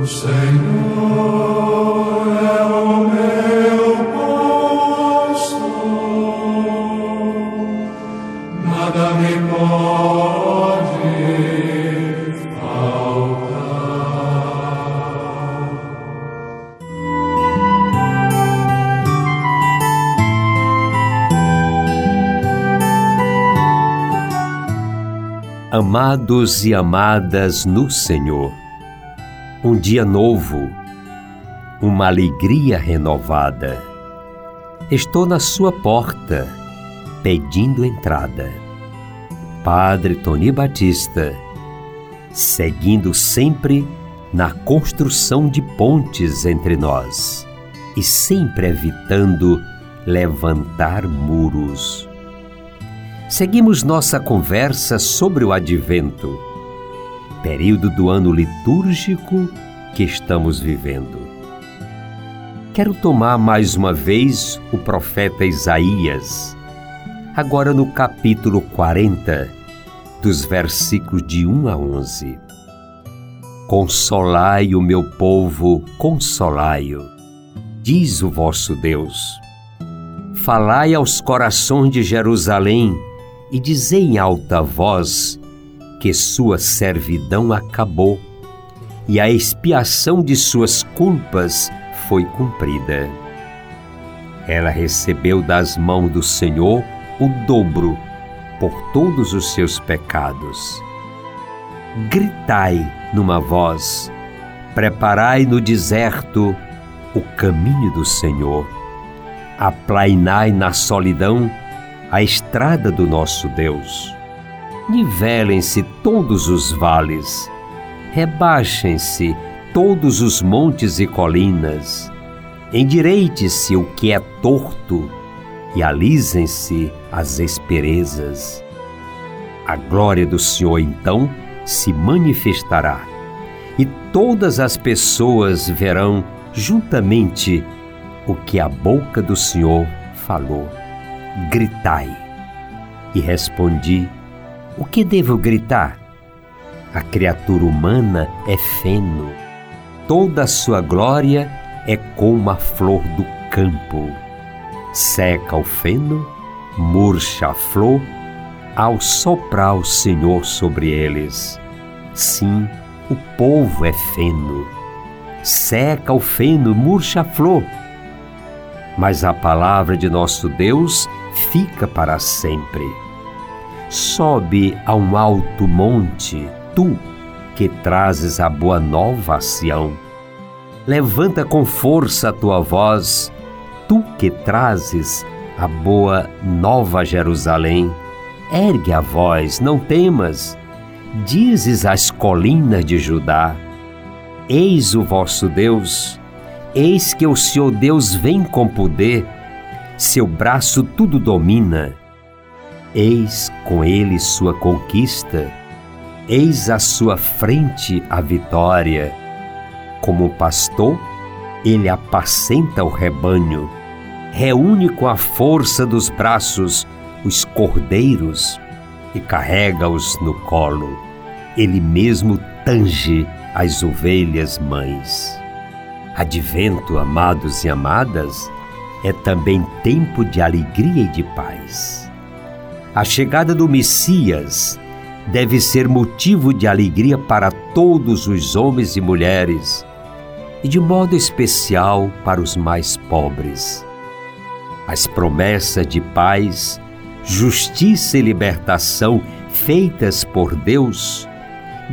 O Senhor. Amados e amadas no Senhor, um dia novo, uma alegria renovada. Estou na sua porta, pedindo entrada. Padre Tony Batista, seguindo sempre na construção de pontes entre nós e sempre evitando levantar muros. Seguimos nossa conversa sobre o Advento, período do ano litúrgico que estamos vivendo. Quero tomar mais uma vez o profeta Isaías, agora no capítulo 40, dos versículos de 1 a 11. Consolai o meu povo, consolai-o, diz o vosso Deus. Falai aos corações de Jerusalém e dizei em alta voz que sua servidão acabou e a expiação de suas culpas foi cumprida. Ela recebeu das mãos do Senhor o dobro por todos os seus pecados. Gritai numa voz, preparai no deserto o caminho do Senhor, aplainai na solidão a estrada do nosso Deus. Nivelem-se todos os vales, rebaixem-se todos os montes e colinas, endireite-se o que é torto e alisem-se as esperezas. A glória do Senhor então se manifestará e todas as pessoas verão juntamente o que a boca do Senhor falou gritai. E respondi: O que devo gritar? A criatura humana é feno, toda a sua glória é como a flor do campo. Seca o feno, murcha a flor, ao soprar o Senhor sobre eles. Sim, o povo é feno. Seca o feno, murcha a flor. Mas a palavra de nosso Deus fica para sempre. Sobe a um alto monte, tu que trazes a boa nova a Sião. Levanta com força a tua voz, tu que trazes a boa nova Jerusalém. Ergue a voz, não temas. Dizes às colinas de Judá: Eis o vosso Deus, eis que o Senhor Deus vem com poder seu braço tudo domina. Eis com ele sua conquista, eis à sua frente a vitória. Como pastor, ele apacenta o rebanho, reúne com a força dos braços os cordeiros e carrega-os no colo. Ele mesmo tange as ovelhas mães. Advento, amados e amadas, é também tempo de alegria e de paz. A chegada do Messias deve ser motivo de alegria para todos os homens e mulheres, e de modo especial para os mais pobres. As promessas de paz, justiça e libertação feitas por Deus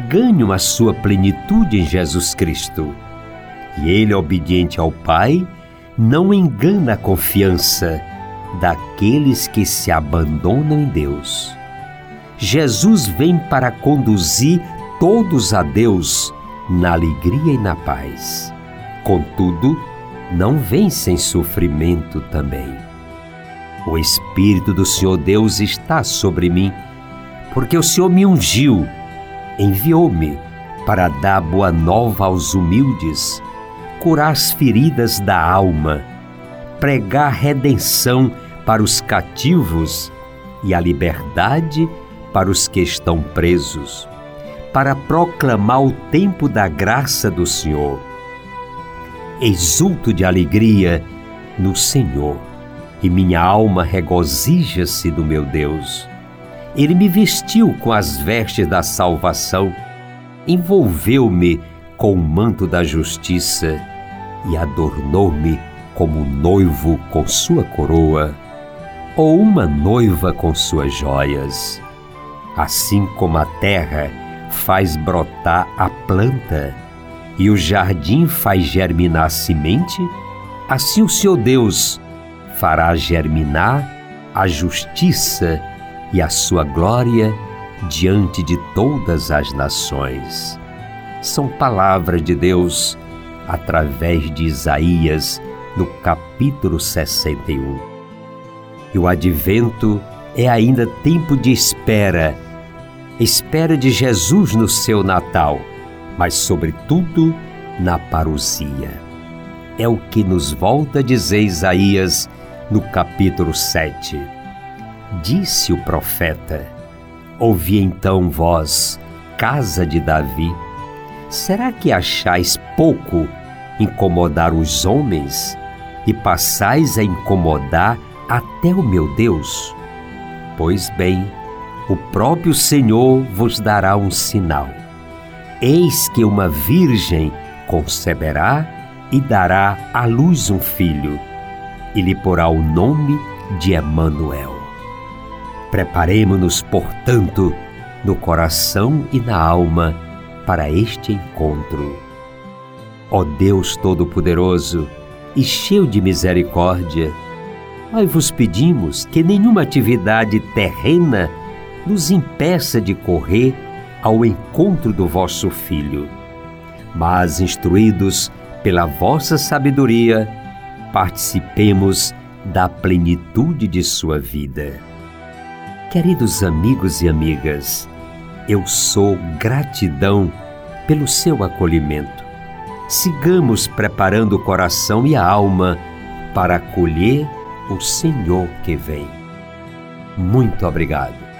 ganham a sua plenitude em Jesus Cristo. E Ele, obediente ao Pai, não engana a confiança daqueles que se abandonam em Deus. Jesus vem para conduzir todos a Deus na alegria e na paz. Contudo, não vem sem sofrimento também. O Espírito do Senhor Deus está sobre mim, porque o Senhor me ungiu, enviou-me para dar boa nova aos humildes curar as feridas da alma, pregar redenção para os cativos e a liberdade para os que estão presos, para proclamar o tempo da graça do Senhor. Exulto de alegria no Senhor, e minha alma regozija-se do meu Deus. Ele me vestiu com as vestes da salvação, envolveu-me com o manto da justiça e adornou-me como noivo com sua coroa, ou uma noiva com suas joias. Assim como a terra faz brotar a planta e o jardim faz germinar a semente, assim o seu Deus fará germinar a justiça e a sua glória diante de todas as nações. São palavras de Deus através de Isaías no capítulo 61. E o advento é ainda tempo de espera espera de Jesus no seu Natal, mas, sobretudo, na parousia. É o que nos volta a dizer Isaías no capítulo 7. Disse o profeta: Ouvi então vós, casa de Davi, será que achais pouco incomodar os homens e passais a incomodar até o meu Deus? Pois bem, o próprio Senhor vos dará um sinal. Eis que uma virgem conceberá e dará à luz um filho, e lhe porá o nome de Emanuel. Preparemo-nos, portanto, no coração e na alma para este encontro. Ó Deus Todo-Poderoso e cheio de misericórdia, nós vos pedimos que nenhuma atividade terrena nos impeça de correr ao encontro do vosso Filho. Mas, instruídos pela vossa sabedoria, participemos da plenitude de sua vida. Queridos amigos e amigas, eu sou gratidão pelo seu acolhimento. Sigamos preparando o coração e a alma para acolher o Senhor que vem. Muito obrigado.